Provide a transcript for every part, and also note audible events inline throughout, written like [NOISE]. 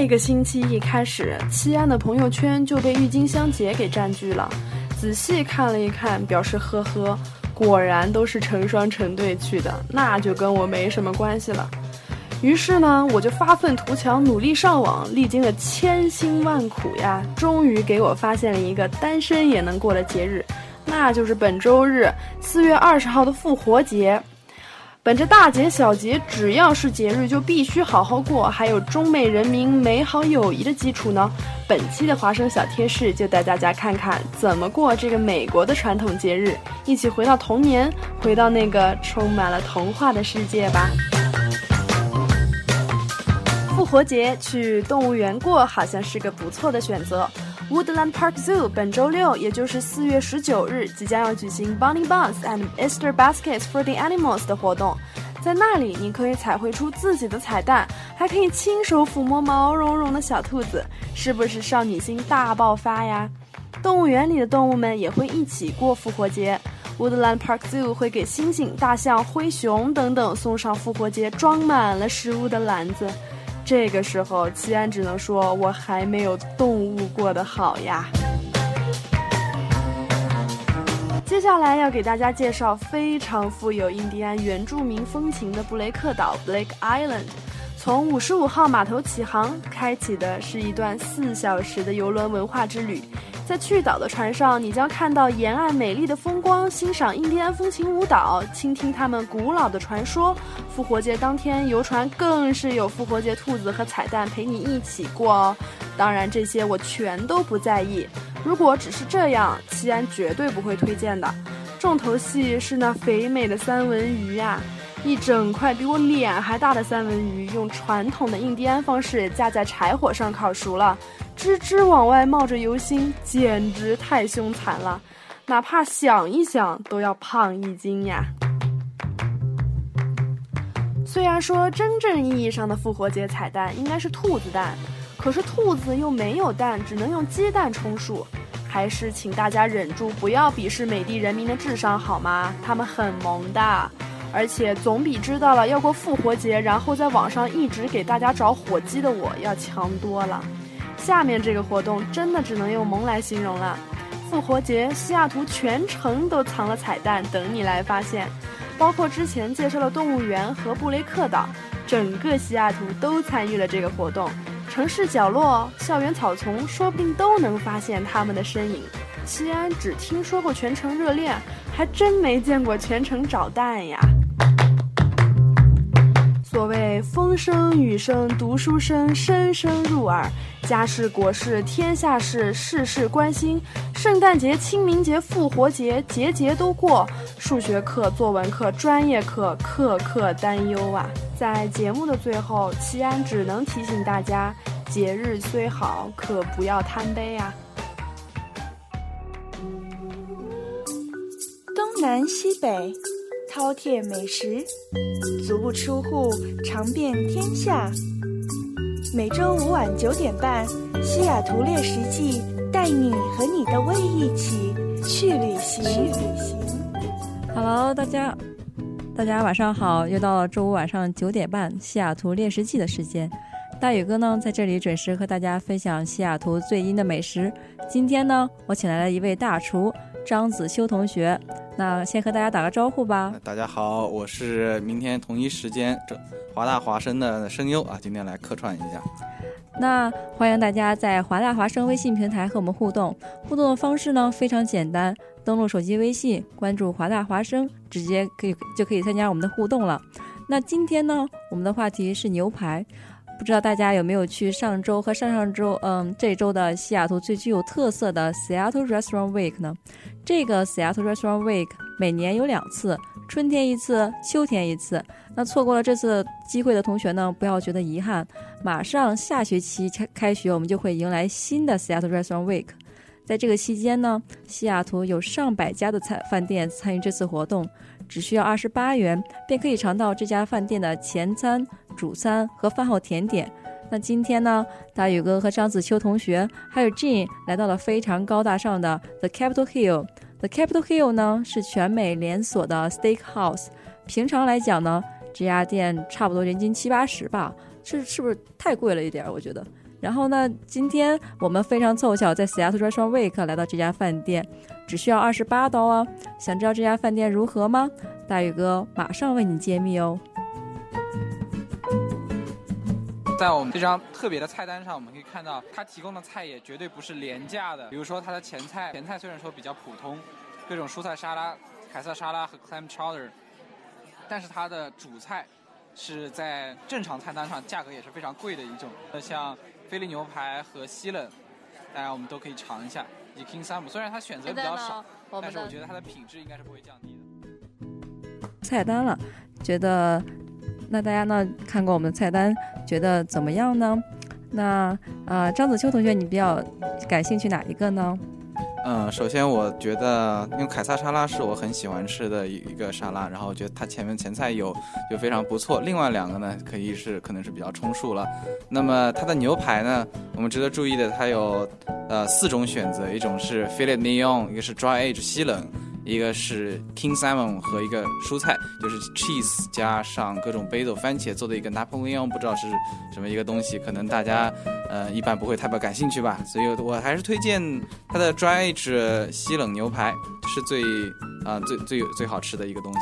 这个星期一开始，西安的朋友圈就被郁金香节给占据了。仔细看了一看，表示呵呵，果然都是成双成对去的，那就跟我没什么关系了。于是呢，我就发愤图强，努力上网，历经了千辛万苦呀，终于给我发现了一个单身也能过的节日，那就是本周日四月二十号的复活节。本着大节小节，只要是节日就必须好好过，还有中美人民美好友谊的基础呢。本期的华生小贴士就带大家看看怎么过这个美国的传统节日，一起回到童年，回到那个充满了童话的世界吧。复活节去动物园过好像是个不错的选择。Woodland Park Zoo 本周六，也就是四月十九日，即将要举行 Bunny Buns and Easter Baskets for the Animals 的活动。在那里，你可以彩绘出自己的彩蛋，还可以亲手抚摸毛茸茸的小兔子，是不是少女心大爆发呀？动物园里的动物们也会一起过复活节。Woodland Park Zoo 会给猩猩、大象、灰熊等等送上复活节装满了食物的篮子。这个时候，齐安只能说，我还没有动物过得好呀。接下来要给大家介绍非常富有印第安原住民风情的布雷克岛 （Blake Island）。从五十五号码头起航，开启的是一段四小时的游轮文化之旅。在去岛的船上，你将看到沿岸美丽的风光，欣赏印第安风情舞蹈，倾听他们古老的传说。复活节当天，游船更是有复活节兔子和彩蛋陪你一起过哦。当然，这些我全都不在意。如果只是这样，西安绝对不会推荐的。重头戏是那肥美的三文鱼呀，一整块比我脸还大的三文鱼，用传统的印第安方式架在柴火上烤熟了。吱吱往外冒着油星，简直太凶残了，哪怕想一想都要胖一斤呀。虽然说真正意义上的复活节彩蛋应该是兔子蛋，可是兔子又没有蛋，只能用鸡蛋充数。还是请大家忍住，不要鄙视美帝人民的智商好吗？他们很萌的，而且总比知道了要过复活节，然后在网上一直给大家找火鸡的我要强多了。下面这个活动真的只能用萌来形容了。复活节，西雅图全城都藏了彩蛋等你来发现，包括之前介绍的动物园和布雷克岛，整个西雅图都参与了这个活动。城市角落、校园草丛，说不定都能发现他们的身影。西安只听说过全城热恋，还真没见过全城找蛋呀。所谓风声雨声读书声，声声入耳。家事国事天下事，事事关心。圣诞节、清明节、复活节，节节都过。数学课、作文课、专业课，课课担忧啊！在节目的最后，齐安只能提醒大家：节日虽好，可不要贪杯啊！东南西北。饕餮美食，足不出户尝遍天下。每周五晚九点半，《西雅图猎食记》带你和你的胃一起去旅行。去旅行。Hello，大家，大家晚上好！又到了周五晚上九点半，《西雅图猎食记》的时间。大宇哥呢，在这里准时和大家分享西雅图最新的美食。今天呢，我请来了一位大厨张子修同学。那先和大家打个招呼吧。大家好，我是明天同一时间这华大华生的声优啊，今天来客串一下。那欢迎大家在华大华生微信平台和我们互动。互动的方式呢非常简单，登录手机微信，关注华大华生，直接可以就可以参加我们的互动了。那今天呢，我们的话题是牛排。不知道大家有没有去上周和上上周，嗯，这周的西雅图最具有特色的 Seattle Restaurant Week 呢？这个 Seattle Restaurant Week 每年有两次，春天一次，秋天一次。那错过了这次机会的同学呢，不要觉得遗憾。马上下学期开开学，我们就会迎来新的 Seattle Restaurant Week。在这个期间呢，西雅图有上百家的餐饭店参与这次活动，只需要二十八元，便可以尝到这家饭店的前餐。主餐和饭后甜点。那今天呢，大宇哥和张子秋同学还有 Jean 来到了非常高大上的 The Capitol Hill。The Capitol Hill 呢是全美连锁的 Steakhouse。平常来讲呢，这家店差不多人均七八十吧，是是不是太贵了一点？我觉得。然后呢，今天我们非常凑巧在 Seattle Restaurant Week 来到这家饭店，只需要二十八刀哦。想知道这家饭店如何吗？大宇哥马上为你揭秘哦。在我们这张特别的菜单上，我们可以看到，它提供的菜也绝对不是廉价的。比如说它的前菜，前菜虽然说比较普通，各种蔬菜沙拉、凯撒沙拉和 clam chowder，但是它的主菜是在正常菜单上价格也是非常贵的一种。像菲力牛排和西冷，大家我们都可以尝一下。以及 king salmon，虽然它选择比较少，但是我觉得它的品质应该是不会降低的。菜单了，觉得。那大家呢看过我们的菜单，觉得怎么样呢？那呃，张子秋同学，你比较感兴趣哪一个呢？嗯，首先我觉得，因为凯撒沙拉是我很喜欢吃的一一个沙拉，然后我觉得它前面前菜有就非常不错。另外两个呢，可以是可能是比较充数了。那么它的牛排呢，我们值得注意的，它有呃四种选择，一种是 filet mignon，一个是 dry age 西冷。一个是 king salmon 和一个蔬菜，就是 cheese 加上各种 basil 番茄做的一个 Napoleon，不知道是什么一个东西，可能大家呃一般不会太感兴趣吧，所以我还是推荐它的 dry age 西冷牛排是最啊最最最好吃的一个东西。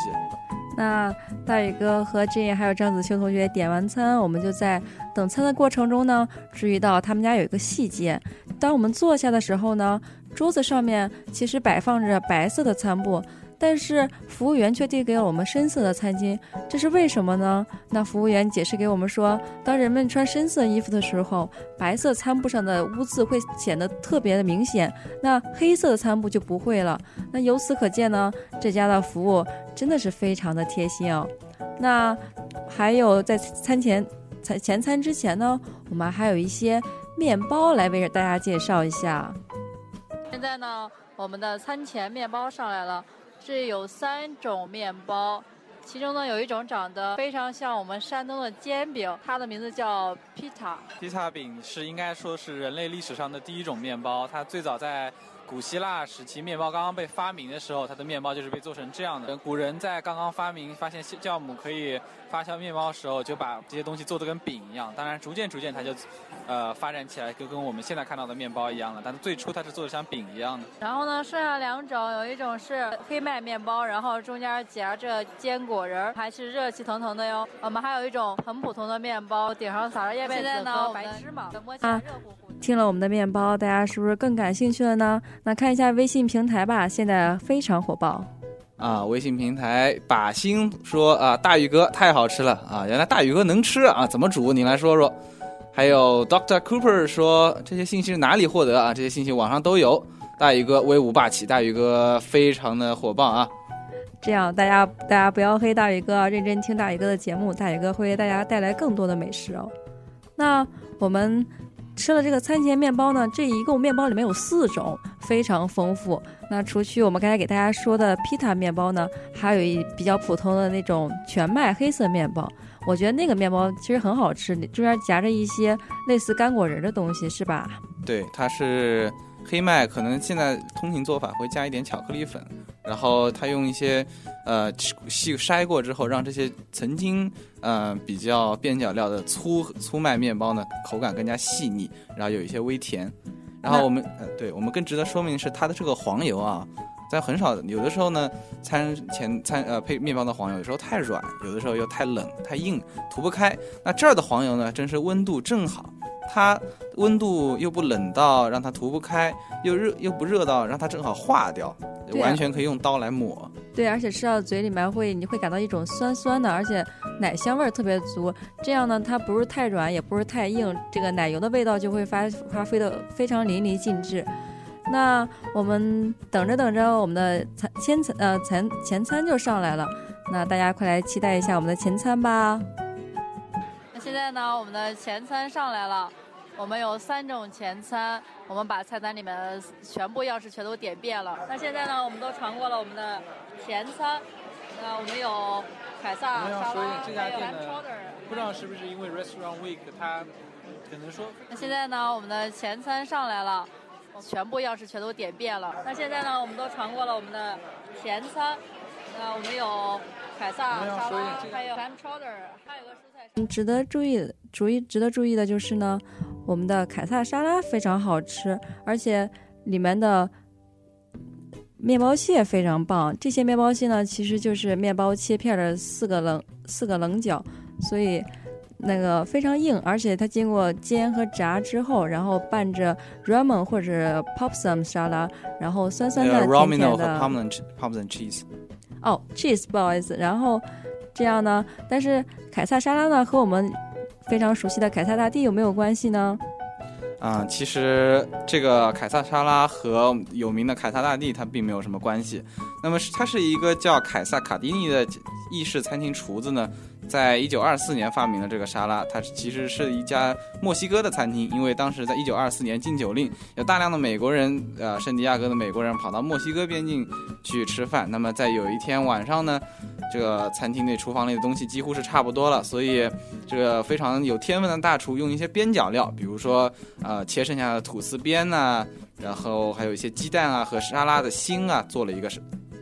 那大宇哥和 Jane 还有张子秋同学点完餐，我们就在等餐的过程中呢，注意到他们家有一个细节，当我们坐下的时候呢。桌子上面其实摆放着白色的餐布，但是服务员却递给了我们深色的餐巾，这是为什么呢？那服务员解释给我们说，当人们穿深色衣服的时候，白色餐布上的污渍会显得特别的明显，那黑色的餐布就不会了。那由此可见呢，这家的服务真的是非常的贴心哦。那还有在餐前、餐前餐之前呢，我们还有一些面包来为大家介绍一下。现在呢，我们的餐前面包上来了，这有三种面包，其中呢有一种长得非常像我们山东的煎饼，它的名字叫 pita。pita 饼是应该说是人类历史上的第一种面包，它最早在。古希腊时期，面包刚刚被发明的时候，它的面包就是被做成这样的。古人在刚刚发明、发现酵母可以发酵面包的时候，就把这些东西做的跟饼一样。当然，逐渐逐渐，它就，呃，发展起来，就跟我们现在看到的面包一样了。但是最初它是做的像饼一样的。然后呢，剩下两种，有一种是黑麦面包，然后中间夹着坚果仁，还是热气腾腾的哟。我们还有一种很普通的面包，顶上撒着燕麦子和白芝麻，摸起来热乎乎。听了我们的面包，大家是不是更感兴趣了呢？那看一下微信平台吧，现在非常火爆。啊，微信平台把心说啊，大宇哥太好吃了啊！原来大宇哥能吃啊？怎么煮？你来说说。还有 Doctor Cooper 说这些信息是哪里获得啊？这些信息网上都有。大宇哥威武霸气，大宇哥非常的火爆啊！这样大家大家不要黑大宇哥，认真听大宇哥的节目，大宇哥会为大家带来更多的美食哦。那我们。吃了这个餐前面包呢，这一共面包里面有四种，非常丰富。那除去我们刚才给大家说的披萨面包呢，还有一比较普通的那种全麦黑色面包。我觉得那个面包其实很好吃，中间夹着一些类似干果仁的东西，是吧？对，它是黑麦，可能现在通行做法会加一点巧克力粉，然后他用一些。呃，细筛过之后，让这些曾经呃比较边角料的粗粗麦面包呢，口感更加细腻，然后有一些微甜。然后我们呃，对我们更值得说明的是，它的这个黄油啊，在很少有的时候呢，餐前餐呃配面包的黄油有时候太软，有的时候又太冷太硬，涂不开。那这儿的黄油呢，真是温度正好。它温度又不冷到让它涂不开，又热又不热到让它正好化掉，完全可以用刀来抹。对，而且吃到嘴里面会你会感到一种酸酸的，而且奶香味儿特别足。这样呢，它不是太软，也不是太硬，这个奶油的味道就会发发挥的非常淋漓尽致。那我们等着等着，我们的餐前餐呃前前餐就上来了，那大家快来期待一下我们的前餐吧。现在呢，我们的前餐上来了。我们有三种前餐，我们把菜单里面全部样式全都点遍了。那现在呢，我们都尝过了我们的前餐。那我们有凯撒沙拉，还有 Ham 不知道是不是因为 Restaurant Week 它可能说。那现在呢，我们的前餐上来了，全部样式全都点遍了。那现在呢，我们都尝过了我们的前餐。那我们有凯撒沙拉，还有 Ham Chowder，还有个。值得注意，注意值得注意的就是呢，我们的凯撒沙拉非常好吃，而且里面的面包屑非常棒。这些面包屑呢，其实就是面包切片的四个棱四个棱角，所以那个非常硬，而且它经过煎和炸之后，然后拌着 ramen 或者 popsom 沙拉，然后酸酸的、甜 Romano 和甜的。Parmesan Parmesan cheese。哦，cheese，不好意思。然后这样呢，但是凯撒沙拉呢和我们非常熟悉的凯撒大帝有没有关系呢？啊、其实这个凯撒沙拉和有名的凯撒大帝它并没有什么关系。那么是它是一个叫凯撒卡迪尼的意式餐厅厨子呢，在一九二四年发明了这个沙拉。它其实是一家墨西哥的餐厅，因为当时在一九二四年禁酒令，有大量的美国人，呃，圣地亚哥的美国人跑到墨西哥边境去吃饭。那么在有一天晚上呢，这个餐厅内厨房里的东西几乎是差不多了，所以这个非常有天分的大厨用一些边角料，比如说呃切剩下的吐司边呐、然后还有一些鸡蛋啊和沙拉的心啊，做了一个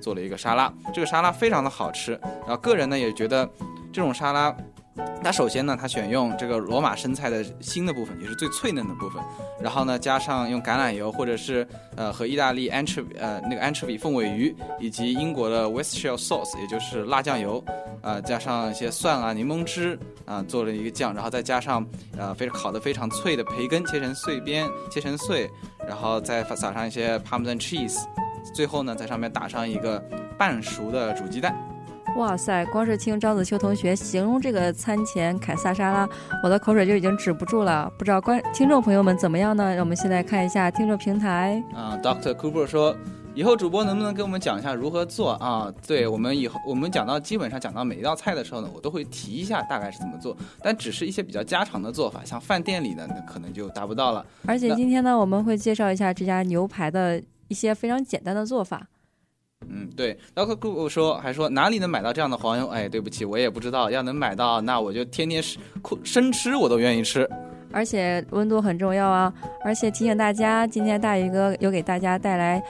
做了一个沙拉。这个沙拉非常的好吃，然后个人呢也觉得这种沙拉。它首先呢，它选用这个罗马生菜的心的部分，也是最脆嫩的部分，然后呢，加上用橄榄油或者是呃和意大利 anchovy 呃那个 anchovy 凤尾鱼，以及英国的 Westshire sauce，也就是辣酱油，呃加上一些蒜啊、柠檬汁啊、做了一个酱，然后再加上呃非常烤的非常脆的培根，切成碎边，切成碎，然后再撒上一些 Parmesan cheese，最后呢在上面打上一个半熟的煮鸡蛋。哇塞！光是听张子秋同学形容这个餐前凯撒沙拉，我的口水就已经止不住了。不知道观听众朋友们怎么样呢？让我们现在看一下听众平台。啊、d r Cooper 说，以后主播能不能给我们讲一下如何做啊？对我们以后我们讲到基本上讲到每一道菜的时候呢，我都会提一下大概是怎么做，但只是一些比较家常的做法，像饭店里的那可能就达不到了。而且今天呢，我们会介绍一下这家牛排的一些非常简单的做法。嗯，对，Dr. Google 说还说哪里能买到这样的黄油？哎，对不起，我也不知道。要能买到，那我就天天吃，生吃我都愿意吃。而且温度很重要啊！而且提醒大家，今天大宇哥有给大家带来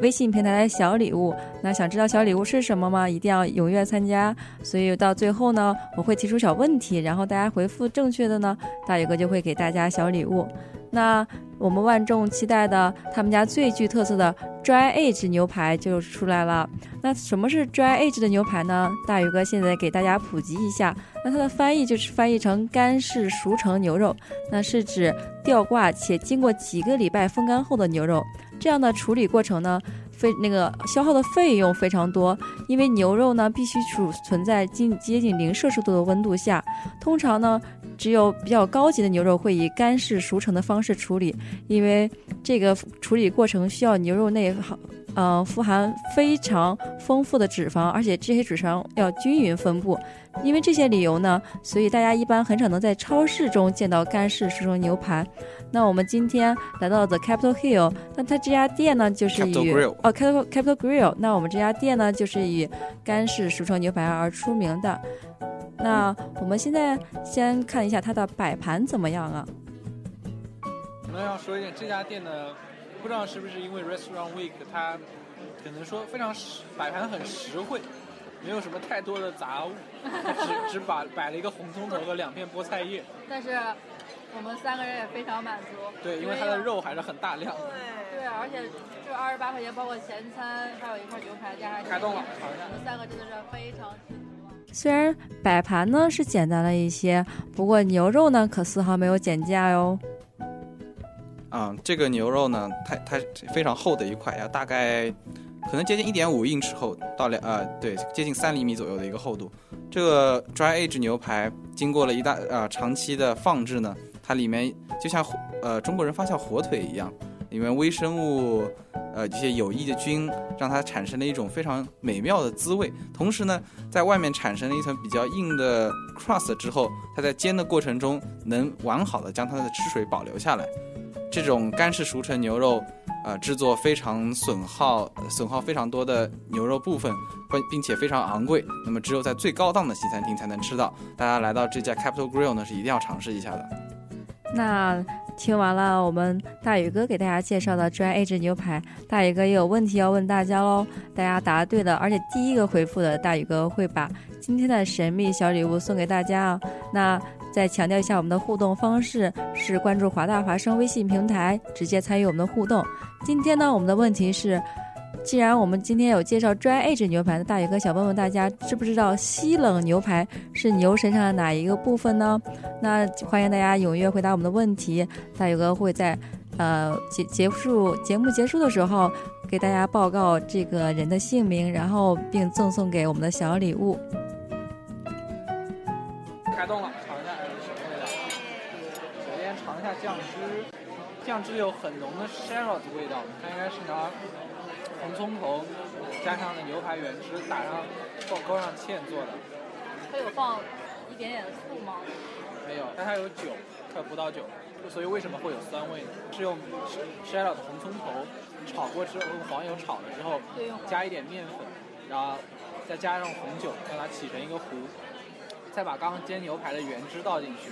微信平台的小礼物。那想知道小礼物是什么吗？一定要踊跃参加。所以到最后呢，我会提出小问题，然后大家回复正确的呢，大宇哥就会给大家小礼物。那我们万众期待的他们家最具特色的 dry age 牛排就出来了。那什么是 dry age 的牛排呢？大宇哥现在给大家普及一下。那它的翻译就是翻译成干式熟成牛肉，那是指吊挂且经过几个礼拜风干后的牛肉。这样的处理过程呢，非那个消耗的费用非常多，因为牛肉呢必须储存在近接近零摄氏度的温度下。通常呢，只有比较高级的牛肉会以干式熟成的方式处理，因为这个处理过程需要牛肉内含呃富含非常丰富的脂肪，而且这些脂肪要均匀分布。因为这些理由呢，所以大家一般很少能在超市中见到干式熟成牛排。那我们今天来到 The Capital Hill，那它这家店呢就是以 Capital 哦 Capital Capital Grill，那我们这家店呢就是以干式熟成牛排而出名的。那我们现在先看一下它的摆盘怎么样啊？我们要说一点，这家店呢，不知道是不是因为 Restaurant Week 它可能说非常实摆盘很实惠，没有什么太多的杂物，它 [LAUGHS] 只只把摆了一个红葱头和两片菠菜叶。但是我们三个人也非常满足。对，因为它的肉还是很大量。对，对而且就二十八块钱，包括前餐，还有一块牛排加上开动了好像我们三个真的是非常。虽然摆盘呢是简单了一些，不过牛肉呢可丝毫没有减价哟。啊、这个牛肉呢，它它非常厚的一块，要大概可能接近一点五英尺厚到两呃对接近三厘米左右的一个厚度。这个 dry age 牛排经过了一大呃长期的放置呢，它里面就像呃中国人发酵火腿一样，里面微生物呃这些有益的菌让它产生了一种非常美妙的滋味。同时呢，在外面产生了一层比较硬的 crust 之后，它在煎的过程中能完好的将它的汁水保留下来。这种干式熟成牛肉，呃，制作非常损耗损耗非常多的牛肉部分，并且非常昂贵。那么只有在最高档的西餐厅才能吃到。大家来到这家 Capital Grill 呢，是一定要尝试一下的。那听完了我们大宇哥给大家介绍的 dry age 牛排，大宇哥也有问题要问大家喽。大家答对的，而且第一个回复的大宇哥会把今天的神秘小礼物送给大家啊。那再强调一下我们的互动方式是关注华大华生微信平台，直接参与我们的互动。今天呢，我们的问题是，既然我们今天有介绍 dry age 牛排，那大宇哥想问问大家，知不知道西冷牛排是牛身上的哪一个部分呢？那欢迎大家踊跃回答我们的问题，大宇哥会在呃结结束节目结束的时候给大家报告这个人的姓名，然后并赠送给我们的小礼物。开动了，尝一下什么味道。首先尝一下酱汁，酱汁有很浓的 shallot 味道，它应该是拿红葱头加上了牛排原汁打上勾勾上芡做的。它有放一点点的醋吗？没有，但它有酒，它有葡萄酒，所以为什么会有酸味呢？是用 shallot 红葱头炒过之后，用黄油炒了之后，加一点面粉，然后再加上红酒，让它起成一个糊，再把刚刚煎牛排的原汁倒进去，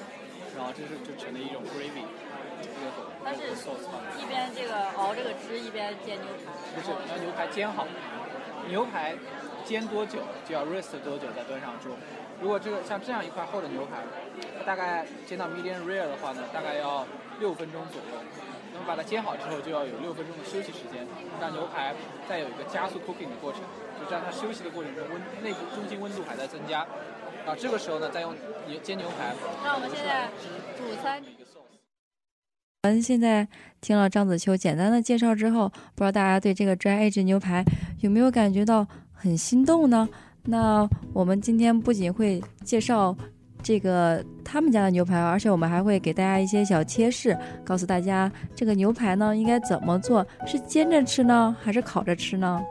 然后这是就成了一种 gravy，一个它是一边这个熬这个汁，一边煎牛排。不是，要牛排煎好，牛排煎多久就要 rest 多久再端上桌。如果这个像这样一块厚的牛排，它大概煎到 medium rare 的话呢，大概要六分钟左右。那么把它煎好之后，就要有六分钟的休息时间，让牛排再有一个加速 cooking 的过程，就这样它休息的过程中温内部中心温度还在增加。啊，这个时候呢，再用牛煎牛排。那我们现在主餐我们现在听了张子秋简单的介绍之后，不知道大家对这个 dry age 牛排有没有感觉到很心动呢？那我们今天不仅会介绍这个他们家的牛排，而且我们还会给大家一些小贴士，告诉大家这个牛排呢应该怎么做，是煎着吃呢，还是烤着吃呢？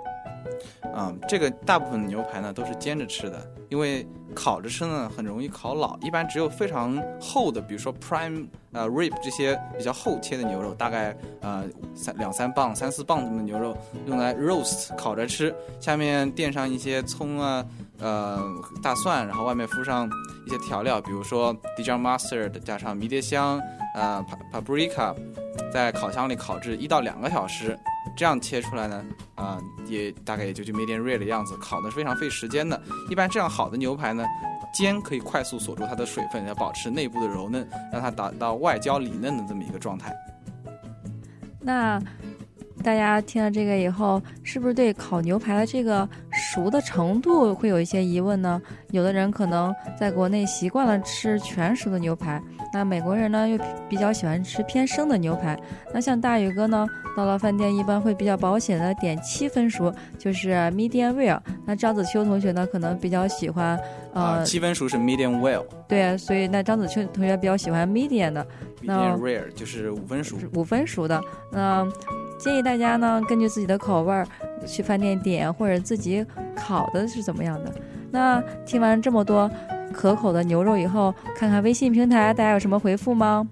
啊、这个大部分的牛排呢都是煎着吃的，因为烤着吃呢很容易烤老。一般只有非常厚的，比如说 prime 呃 rib 这些比较厚切的牛肉，大概呃三两三磅、三四磅这么的牛肉，用来 roast 烤着吃，下面垫上一些葱啊、呃大蒜，然后外面敷上一些调料，比如说 Dijon mustard 加上迷迭香、呃，paprika，在烤箱里烤制一到两个小时。这样切出来呢，啊、也大概也就就 medium rare 的样子，烤的是非常费时间的。一般这样好的牛排呢，煎可以快速锁住它的水分，要保持内部的柔嫩，让它达到外焦里嫩的这么一个状态。那大家听了这个以后，是不是对烤牛排的这个熟的程度会有一些疑问呢？有的人可能在国内习惯了吃全熟的牛排，那美国人呢又比较喜欢吃偏生的牛排。那像大宇哥呢，到了饭店一般会比较保险的点七分熟，就是 medium rare。那张子秋同学呢，可能比较喜欢啊、呃，七分熟是 medium well，medium 对，所以那张子秋同学比较喜欢 medium 的。那 rare 就是五分熟。五分熟的。那建议大家呢，根据自己的口味儿去饭店点，或者自己烤的是怎么样的。那听完这么多可口的牛肉以后，看看微信平台大家有什么回复吗？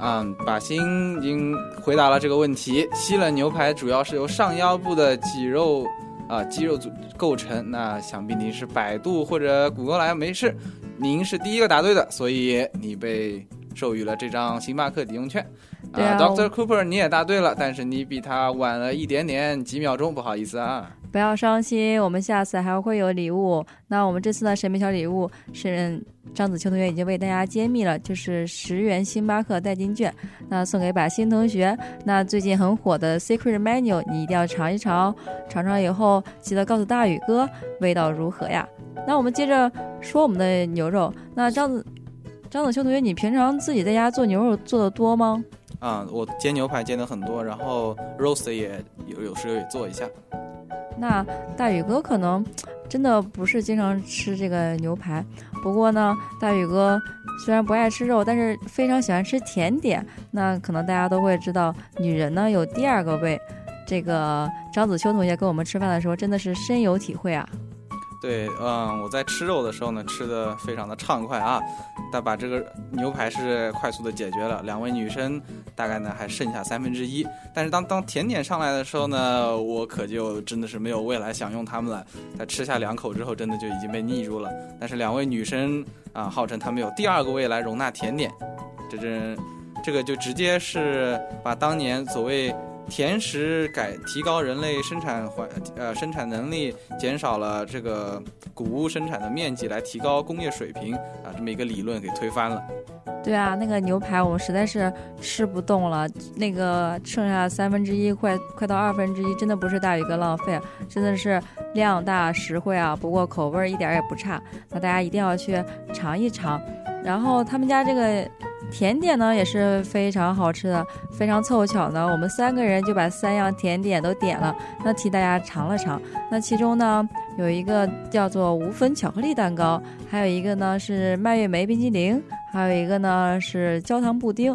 嗯，把心已经回答了这个问题。西冷牛排主要是由上腰部的肌肉啊、肌肉组构成，那想必您是百度或者谷歌来没事，您是第一个答对的，所以你被授予了这张星巴克抵用券。对啊，Doctor Cooper 你也答对了，但是你比他晚了一点点几秒钟，不好意思啊。不要伤心，我们下次还会有礼物。那我们这次的神秘小礼物是张子秋同学已经为大家揭秘了，就是十元星巴克代金券，那送给把新同学。那最近很火的 Secret Menu 你一定要尝一尝哦，尝尝以后记得告诉大宇哥味道如何呀。那我们接着说我们的牛肉，那张子张子秋同学，你平常自己在家做牛肉做的多吗？啊、我煎牛排煎的很多，然后 roast 也有有时候也做一下。那大宇哥可能真的不是经常吃这个牛排，不过呢，大宇哥虽然不爱吃肉，但是非常喜欢吃甜点。那可能大家都会知道，女人呢有第二个胃。这个张子秋同学跟我们吃饭的时候，真的是深有体会啊。对，嗯，我在吃肉的时候呢，吃的非常的畅快啊，但把这个牛排是快速的解决了。两位女生大概呢还剩下三分之一，但是当当甜点上来的时候呢，我可就真的是没有未来享用它们了。在吃下两口之后，真的就已经被腻住了。但是两位女生啊，号称她们有第二个未来容纳甜点，这真这个就直接是把当年所谓甜食改提高人类生产环呃生产能力，减少了这个谷物生产的面积，来提高工业水平啊，这么一个理论给推翻了。对啊，那个牛排我们实在是吃不动了，那个剩下三分之一，快快到二分之一，真的不是大宇哥浪费，真的是量大实惠啊。不过口味一点也不差，那大家一定要去尝一尝。然后他们家这个甜点呢也是非常好吃的，非常凑巧呢，我们三个人就把三样甜点都点了，那替大家尝了尝。那其中呢有一个叫做无粉巧克力蛋糕，还有一个呢是蔓越莓冰激凌。还有一个呢是焦糖布丁，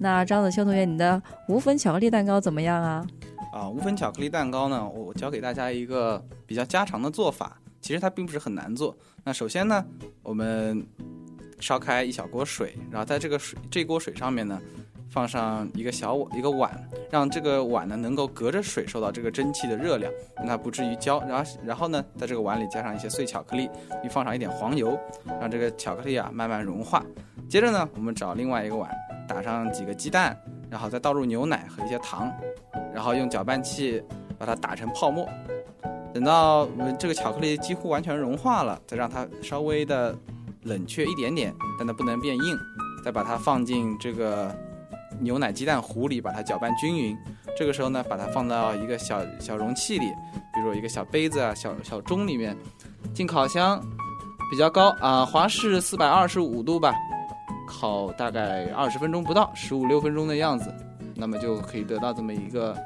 那张子秋同学，你的无粉巧克力蛋糕怎么样啊？啊，无粉巧克力蛋糕呢，我教给大家一个比较家常的做法，其实它并不是很难做。那首先呢，我们烧开一小锅水，然后在这个水这锅水上面呢，放上一个小一个碗，让这个碗呢能够隔着水受到这个蒸汽的热量，让它不至于焦。然后然后呢，在这个碗里加上一些碎巧克力，并放上一点黄油，让这个巧克力啊慢慢融化。接着呢，我们找另外一个碗，打上几个鸡蛋，然后再倒入牛奶和一些糖，然后用搅拌器把它打成泡沫。等到我们这个巧克力几乎完全融化了，再让它稍微的冷却一点点，但它不能变硬。再把它放进这个牛奶鸡蛋糊里，把它搅拌均匀。这个时候呢，把它放到一个小小容器里，比如一个小杯子啊、小小盅里面，进烤箱，比较高啊，华氏四百二十五度吧。烤大概二十分钟不到，十五六分钟的样子，那么就可以得到这么一个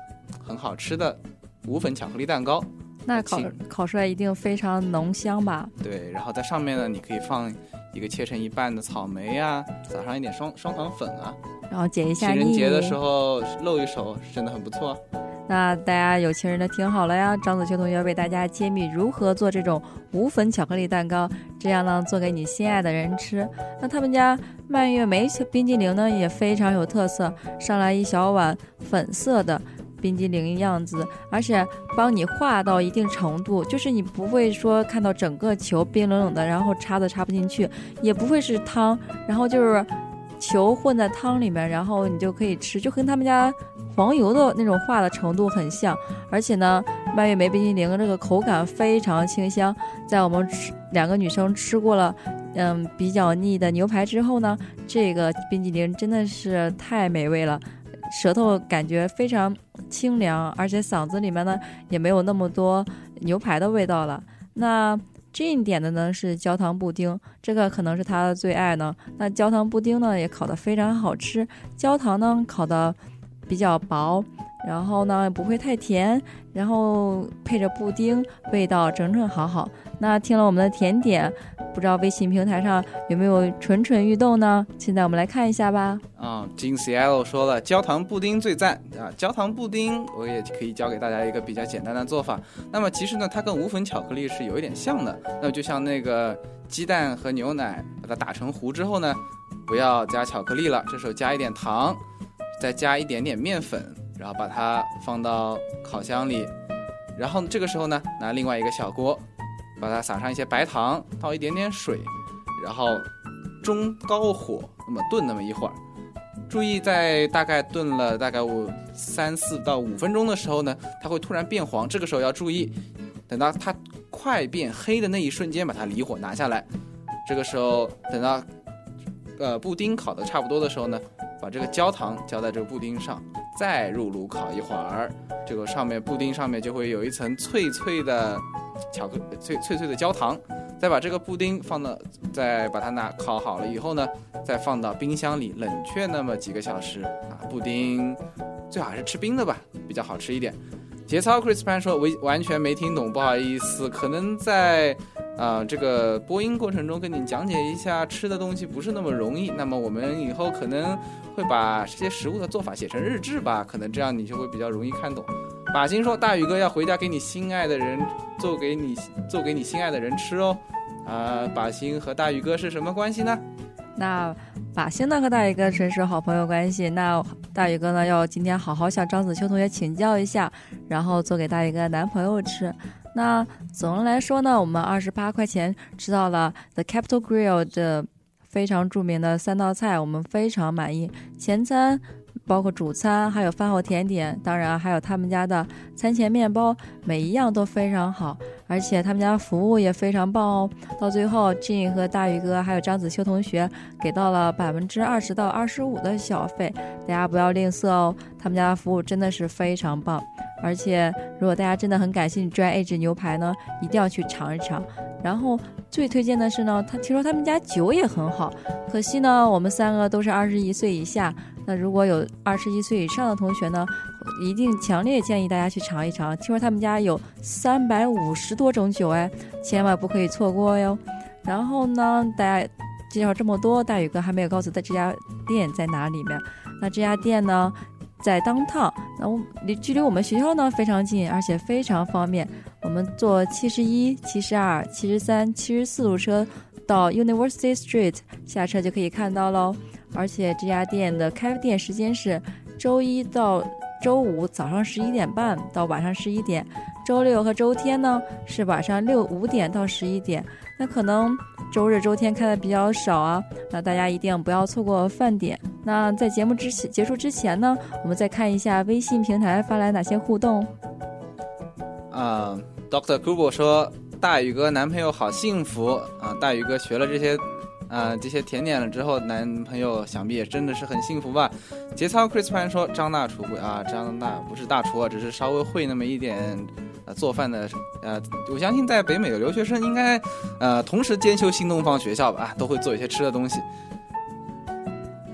很好吃的无粉巧克力蛋糕。那烤烤出来一定非常浓香吧？对，然后在上面呢，你可以放一个切成一半的草莓啊，撒上一点双双糖粉啊，然后解一下情人节的时候露一手，真的很不错。那大家有情人的听好了呀，张子秋同学为大家揭秘如何做这种无粉巧克力蛋糕，这样呢做给你心爱的人吃。那他们家蔓越莓冰激凌呢也非常有特色，上来一小碗粉色的冰激凌样子，而且帮你化到一定程度，就是你不会说看到整个球冰冷冷的，然后插都插不进去，也不会是汤，然后就是球混在汤里面，然后你就可以吃，就跟他们家。黄油的那种化的程度很像，而且呢，蔓越莓冰激凌这个口感非常清香。在我们吃两个女生吃过了，嗯，比较腻的牛排之后呢，这个冰激凌真的是太美味了，舌头感觉非常清凉，而且嗓子里面呢也没有那么多牛排的味道了。那 Jane 点的呢是焦糖布丁，这个可能是他的最爱呢。那焦糖布丁呢也烤得非常好吃，焦糖呢烤的。比较薄，然后呢不会太甜，然后配着布丁，味道整整好好。那听了我们的甜点，不知道微信平台上有没有蠢蠢欲动呢？现在我们来看一下吧。啊，金 C L 说了，焦糖布丁最赞啊！焦糖布丁我也可以教给大家一个比较简单的做法。那么其实呢，它跟无粉巧克力是有一点像的。那么就像那个鸡蛋和牛奶把它打成糊之后呢，不要加巧克力了，这时候加一点糖。再加一点点面粉，然后把它放到烤箱里，然后这个时候呢，拿另外一个小锅，把它撒上一些白糖，倒一点点水，然后中高火那么炖那么一会儿。注意在大概炖了大概五三四到五分钟的时候呢，它会突然变黄，这个时候要注意，等到它快变黑的那一瞬间，把它离火拿下来。这个时候等到呃布丁烤的差不多的时候呢。把这个焦糖浇在这个布丁上，再入炉烤一会儿，这个上面布丁上面就会有一层脆脆的巧克脆脆脆的焦糖。再把这个布丁放到，再把它拿烤好了以后呢，再放到冰箱里冷却那么几个小时啊。布丁最好还是吃冰的吧，比较好吃一点。节操 Chris Pan 说：“完完全没听懂，不好意思，可能在。”啊，这个播音过程中跟你讲解一下吃的东西不是那么容易。那么我们以后可能会把这些食物的做法写成日志吧，可能这样你就会比较容易看懂。把心说大宇哥要回家给你心爱的人做给你做给你心爱的人吃哦。啊，把心和大宇哥是什么关系呢？那把心呢和大宇哥纯是好朋友关系。那大宇哥呢要今天好好向张子秋同学请教一下，然后做给大宇哥男朋友吃。那总的来说呢，我们二十八块钱吃到了 The Capital Grill 的非常著名的三道菜，我们非常满意。前餐包括主餐，还有饭后甜点，当然还有他们家的餐前面包，每一样都非常好，而且他们家服务也非常棒哦。到最后，Jin 和大宇哥还有张子秋同学给到了百分之二十到二十五的小费，大家不要吝啬哦。他们家的服务真的是非常棒，而且如果大家真的很感兴趣 Dry Age 牛排呢，一定要去尝一尝。然后最推荐的是呢，他听说他们家酒也很好，可惜呢，我们三个都是二十一岁以下。那如果有二十一岁以上的同学呢，一定强烈建议大家去尝一尝。听说他们家有三百五十多种酒，哎，千万不可以错过哟。然后呢，大家介绍这么多，大宇哥还没有告诉他这家店在哪里面。那这家店呢，在当趟，那我离距离我们学校呢非常近，而且非常方便。我们坐七十一、七十二、七十三、七十四路车到 University Street 下车就可以看到喽。而且这家店的开店时间是周一到周五早上十一点半到晚上十一点，周六和周天呢是晚上六五点到十一点。那可能周日、周天开的比较少啊，那大家一定不要错过饭点。那在节目之前结束之前呢，我们再看一下微信平台发来哪些互动。啊，Doctor Google 说大宇哥男朋友好幸福啊！大宇哥学了这些，啊这些甜点了之后，男朋友想必也真的是很幸福吧？节操 Chris Pan 说张大厨啊，张大不是大厨啊，只是稍微会那么一点呃做饭的呃，我相信在北美的留学生应该呃同时兼修新东方学校吧，都会做一些吃的东西。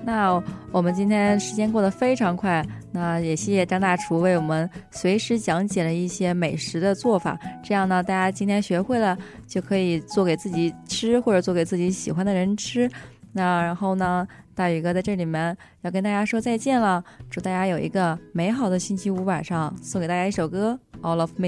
那我们今天时间过得非常快，那也谢谢张大厨为我们随时讲解了一些美食的做法。这样呢，大家今天学会了，就可以做给自己吃，或者做给自己喜欢的人吃。那然后呢，大宇哥在这里面要跟大家说再见了，祝大家有一个美好的星期五晚上，送给大家一首歌《All of Me》。